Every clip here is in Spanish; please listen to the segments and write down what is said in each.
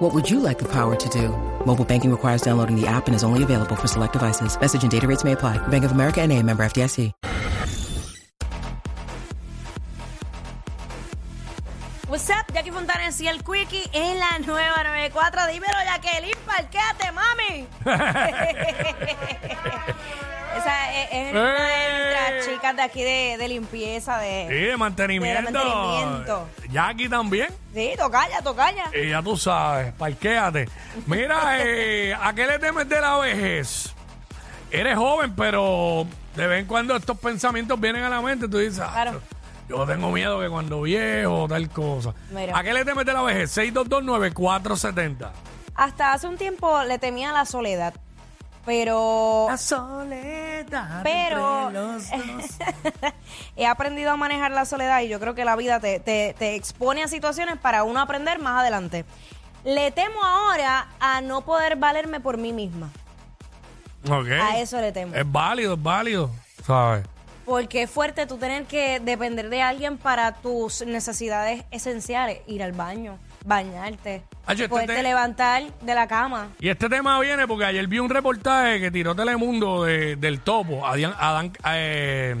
What would you like the power to do? Mobile banking requires downloading the app and is only available for select devices. Message and data rates may apply. Bank of America and a member FDIC. What's up, Jackie Fontanes y el Quickie en la nueva 94. Dímelo, Jacqueline, parquéate, mami. Esa es, es una de nuestras chicas de aquí de, de limpieza, de... Sí, de mantenimiento. De mantenimiento. Jackie también. Sí, tocalla, tocalla. Y ya tú sabes, parquéate. Mira, eh, ¿a qué le temes de la vejez? Eres joven, pero de vez en cuando estos pensamientos vienen a la mente. Tú dices, ah, Claro. yo tengo miedo que cuando viejo, tal cosa. Mira. ¿A qué le temes de la vejez? 6229470. Hasta hace un tiempo le temía la soledad, pero... soledad. Pero he aprendido a manejar la soledad y yo creo que la vida te, te- te expone a situaciones para uno aprender más adelante. Le temo ahora a no poder valerme por mí misma. Ok. A eso le temo. Es válido, es válido. ¿Sabes? Porque es fuerte tú tener que depender de alguien para tus necesidades esenciales. Ir al baño, bañarte, Ay, este poderte te- levantar de la cama. Y este tema viene porque ayer vi un reportaje que tiró Telemundo de- del topo, Adán, Adán- eh,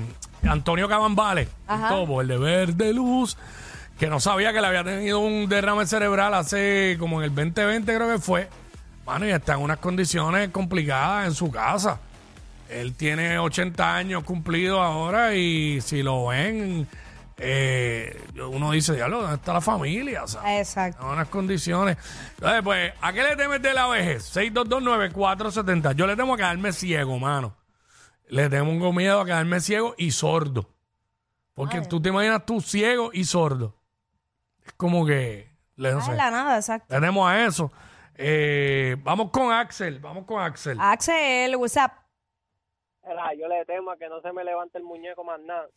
Antonio Cabambale, el Ajá. topo, el de verde luz, que no sabía que le había tenido un derrame cerebral hace como en el 2020 creo que fue. Mano, y está en unas condiciones complicadas en su casa. Él tiene 80 años cumplidos ahora y si lo ven, eh, uno dice, diablo, ¿dónde está la familia? ¿sabes? Exacto. En unas condiciones. Entonces, pues, ¿a qué le temes de la vejez? 6229470. Yo le temo a quedarme ciego, mano. Le tengo miedo a quedarme ciego y sordo. Porque tú te imaginas tú ciego y sordo. Es como que, le, no sé. la nada, exacto. Tenemos a eso. Eh, vamos con Axel, vamos con Axel. Axel, what's up? Era, yo le temo a que no se me levante el muñeco más nada.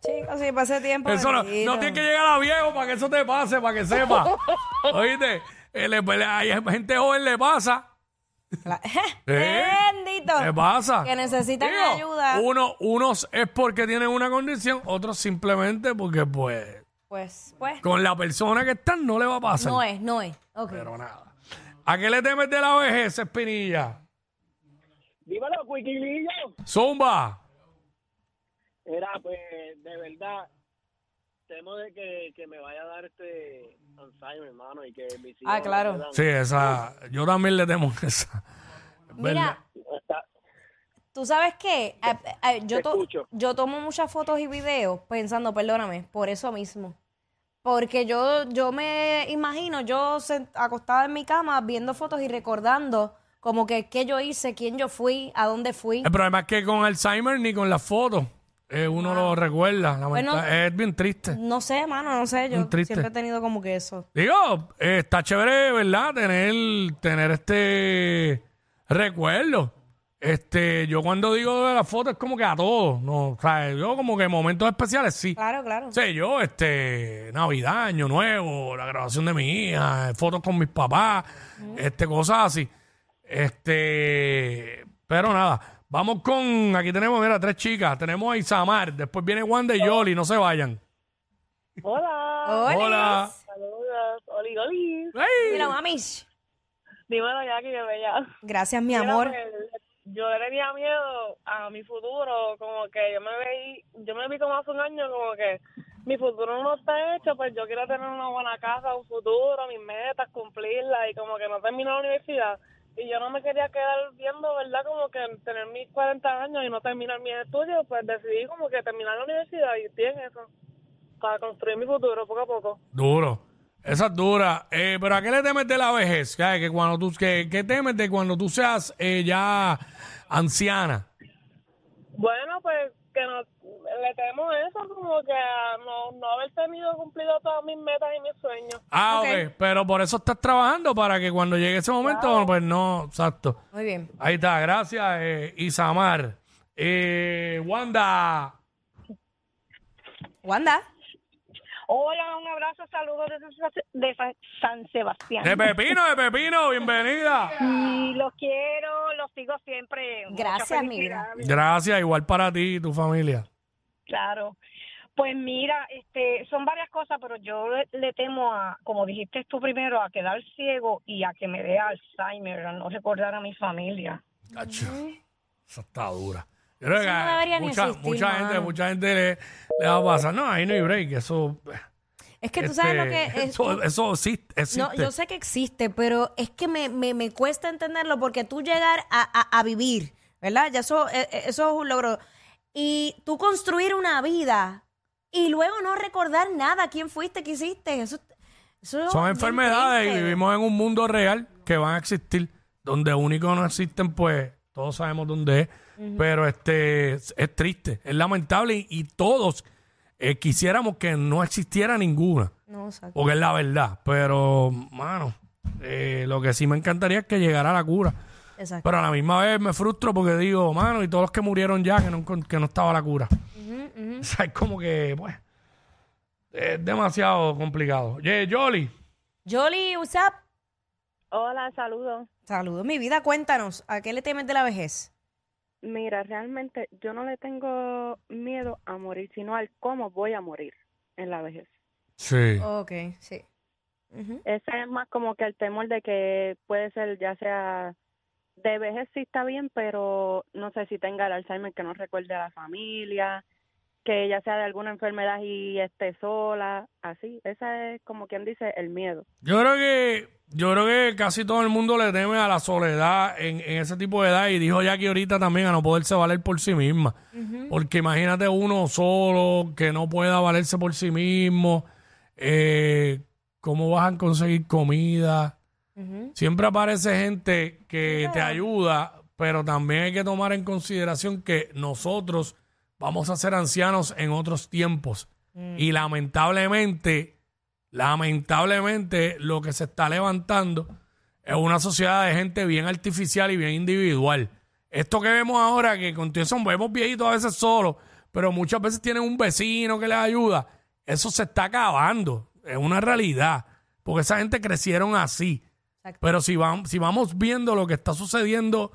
Chicos, si pasé tiempo. Eso no, bendito. no tiene que llegar a viejo para que eso te pase, para que sepa. Oíste, Eh, le- le- hay gente joven le pasa. La- ¿Eh? Bendito. ¿Qué pasa? Que necesitan Digo, ayuda. Uno, unos es porque tienen una condición, otros simplemente porque, pues, Pues, pues. con la persona que están no le va a pasar. No es, no es. Ok. Pero nada. ¿A qué le temes de la vejez, Espinilla? Dímelo, Cuiquilillo. Zumba. Era, pues, de verdad, temo de que, que me vaya a dar este Alzheimer, hermano, y que mis hijos Ah, claro. Sí, esa. Yo también le temo esa. Es Mira. Está- ¿tú sabes qué? Eh, eh, yo, to- escucho. yo tomo muchas fotos y videos pensando, perdóname, por eso mismo. Porque yo, yo me imagino, yo sent- acostada en mi cama viendo fotos y recordando como que qué yo hice, quién yo fui, a dónde fui. El problema es que con Alzheimer ni con las fotos eh, uno lo recuerda. lamenta- Bueno. es bien triste. No sé, mano, no sé. Yo triste. siempre he tenido como que eso. Digo, eh, está chévere, ¿verdad? Tener, tener este recuerdo. Este, yo cuando digo de las fotos es como que a todos, ¿no? O sea, yo como que momentos especiales sí. Claro, claro. sé yo, este, Navidad, Año Nuevo, la grabación de mi hija, fotos con mis papás, este, cosas así. Este, pero nada, vamos con, aquí tenemos, mira, tres chicas, tenemos a Isamar, después viene Wanda y Yoli, no se vayan. Hola. Hola. Hola. Saludos. Oli, oli. ¡Ey! Mira, mami. Dímelo, Jackie, que bella. Gracias, mi Mira, amor. pues, yo le tenía miedo a mi futuro, como que yo me veí, yo me vi como hace un año, como que mi futuro no está hecho, pues yo quiero tener una buena casa, un futuro, mis metas, cumplirlas, y como que no termino la universidad. Y yo no me quería quedar viendo, ¿verdad? Como que tener mis 40 años y no terminar mis estudios, pues decidí como que terminar la universidad y estoy en eso, para construir mi futuro poco a poco. Duro. Esa es dura. Eh, pero ¿a qué le temes de la vejez? ¿Qué, que cuando tú, que, ¿Qué temes de cuando tú seas eh, ya anciana? Bueno, pues que no, le temo eso, como que a no, no haber tenido cumplido todas mis metas y mis sueños. Ah, Ok. ok. Pero por eso estás trabajando, para que cuando llegue ese momento, pues no, exacto. Muy bien. Ahí está, gracias, eh, Isamar. Eh, Wanda. Wanda. Hola, un abrazo, saludos desde Sa- de Sa- San Sebastián. De Pepino, de Pepino, bienvenida. Y los quiero, los sigo siempre. Mucha Gracias, mi vida. felicidad. Gracias, igual para ti y tu familia. Claro. Pues mira, este, son varias cosas, pero yo le, le temo a, como dijiste tú primero, a quedar ciego y a que me dé Alzheimer, a no recordar a mi familia. Cacho, esa está dura. Yo creo que no debería ni mucha, existir, mucha gente, mucha gente le, le va a pasar. No, ahí no hay break. Eso. Es que tú sabes lo que este, es. Eso, eso existe. existe. No, yo sé que existe, pero es que me, me, me cuesta entenderlo porque tú llegar a, a- a vivir, ¿verdad? Ya eso, eh, eh, eso es un logro. Y tú construir una vida y luego no recordar nada, quién fuiste, qué hiciste. Eso, eso es Son enfermedades y vivimos en un mundo real que van a existir. Donde únicos no existen, pues todos sabemos dónde es. Pero este es, es triste, es lamentable y, y todos eh, quisiéramos que no existiera ninguna. No. Porque es la verdad. Pero, mano, eh, lo que sí me encantaría es que llegara la cura. Exacto. Pero a la misma vez me frustro porque digo, mano, y todos los que murieron ya, que no, que no estaba la cura. O sea, es como que, pues, es demasiado complicado. Oye, Jolly, Jolly, what's up? Hola, saludos. Saludos, mi vida, cuéntanos, ¿a qué le temes de la vejez? Mira, realmente yo no le tengo miedo a morir, sino al cómo voy a morir en la vejez. sí. Ok, sí. Ese es más como que el temor de que puede ser ya sea de vejez sí está bien, pero no sé si tenga el Alzheimer que no recuerde a la familia, que ya sea de alguna enfermedad y esté sola, así. Ese es como quien dice el miedo. Yo creo que yo creo que casi todo el mundo le teme a la soledad en, en ese tipo de edad y dijo Jackie ahorita también a no poderse valer por sí misma. Porque imagínate uno solo que no pueda valerse por sí mismo, eh, cómo vas a conseguir comida. Siempre aparece gente que te ayuda, pero también hay que tomar en consideración que nosotros vamos a ser ancianos en otros tiempos. Y lamentablemente, lamentablemente, lo que se está levantando es una sociedad de gente bien artificial y bien individual. Esto que vemos ahora, que eso vemos viejitos a veces solos, pero muchas veces tienen un vecino que les ayuda, eso se está acabando. Es una realidad. Porque esa gente crecieron así. Exacto. Pero si, vamos, si vamos viendo lo que está sucediendo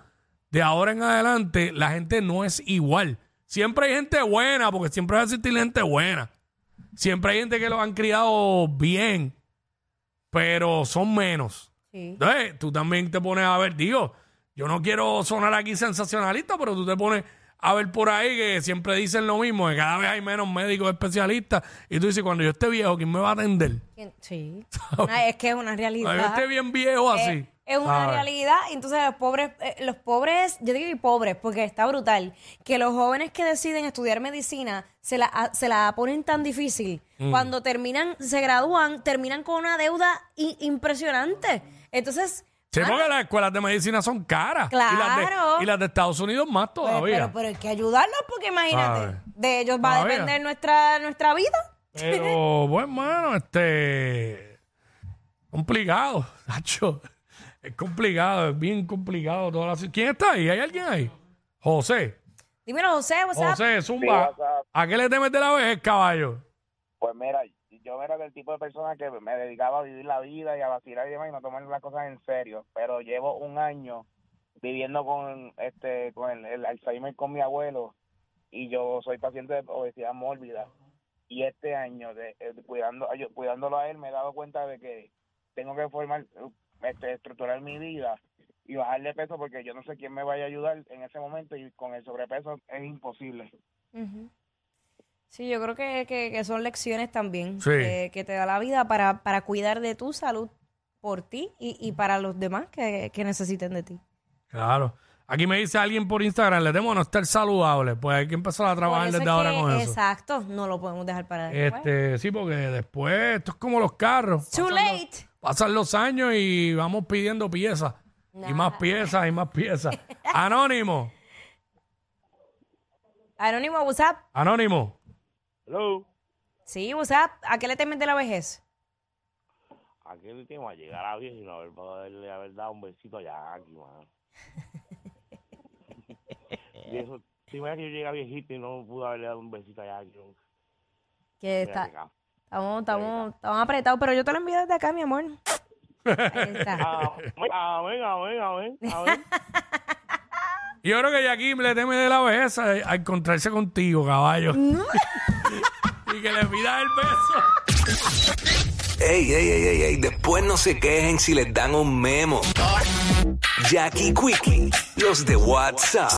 de ahora en adelante, la gente no es igual. Siempre hay gente buena, porque siempre va a existir gente buena. Siempre hay gente que los han criado bien, pero son menos. Sí. Entonces, tú también te pones a ver, digo, yo no quiero sonar aquí sensacionalista, pero tú te pones a ver por ahí que siempre dicen lo mismo, que cada vez hay menos médicos especialistas. Y tú dices, cuando yo esté viejo, ¿quién me va a atender? Sí. Una- es que es una Cuando realidad. yo esté bien viejo así. Es una ¿sabes? realidad. Entonces, los pobres, eh, los pobres, yo digo pobres, porque está brutal, que los jóvenes que deciden estudiar medicina se la, a- se la ponen tan difícil. Mm. Cuando terminan, se gradúan, terminan con una deuda i- impresionante. Entonces, Sí, ah, porque las escuelas de medicina son caras. Y las, Claro. de, y las de Estados Unidos más pues, todavía. pero, pero hay que ayudarlos porque imagínate, de ellos va a Todavía. depender nuestra, nuestra vida. Pero, bueno, mano, este. Complicado, Nacho. Es complicado, es bien complicado. Toda la... ¿Quién está ahí? ¿Hay alguien ahí? José. Dímelo, José, what's up? José, Zumba. Sí, WhatsApp. ¿A qué le temes de la vejez, caballo? Pues mira, yo era del tipo de persona que me dedicaba a vivir la vida y a vacilar y demás y no tomar las cosas en serio. Pero llevo un año viviendo con este con el, el Alzheimer con mi abuelo y yo soy paciente de obesidad mórbida. Y este año, de, eh, cuidando, yo- cuidándolo a él, me he dado cuenta de que tengo que formar, este, estructurar mi vida y bajarle peso porque yo no sé quién me vaya a ayudar en ese momento y con el sobrepeso es imposible. Ujú. Sí, yo creo que, que- que son lecciones también Sí. que, que te da la vida para, para cuidar de tu salud por ti y, y para los demás que, que necesiten de ti. Claro. Aquí me dice alguien por Instagram, le temo a no estar saludable. Pues hay que empezar a trabajar Por eso desde es ahora con eso. Exacto, no lo podemos dejar para después. Este, sí, porque después esto es como los carros. Too Pasan los- late. Pasan los años y vamos pidiendo piezas. Y más piezas y más piezas. Anónimo. Anónimo, what's up? Anónimo. Hello. Sí, what's up? ¿A qué le temes de la vejez? Aquí el último a llegar a viejo y no haber, poderle haber dado un besito allá aquí, mano. y eso, Si me que yo llegué viejito y no pude haberle dado un besito a Jackie nunca. Que está, qué estamos, estamos, estamos apretados, pero yo te lo envío desde acá, mi amor. Ahí está. Amén, amén, amén, amén, Yo creo que Jackie le teme de la vejez a, a encontrarse contigo, caballo. Y que le pida el beso. Ey, ey, ey, ey, ey, después no se quejen si les dan un memo. Jackie Quickie, los de WhatsApp.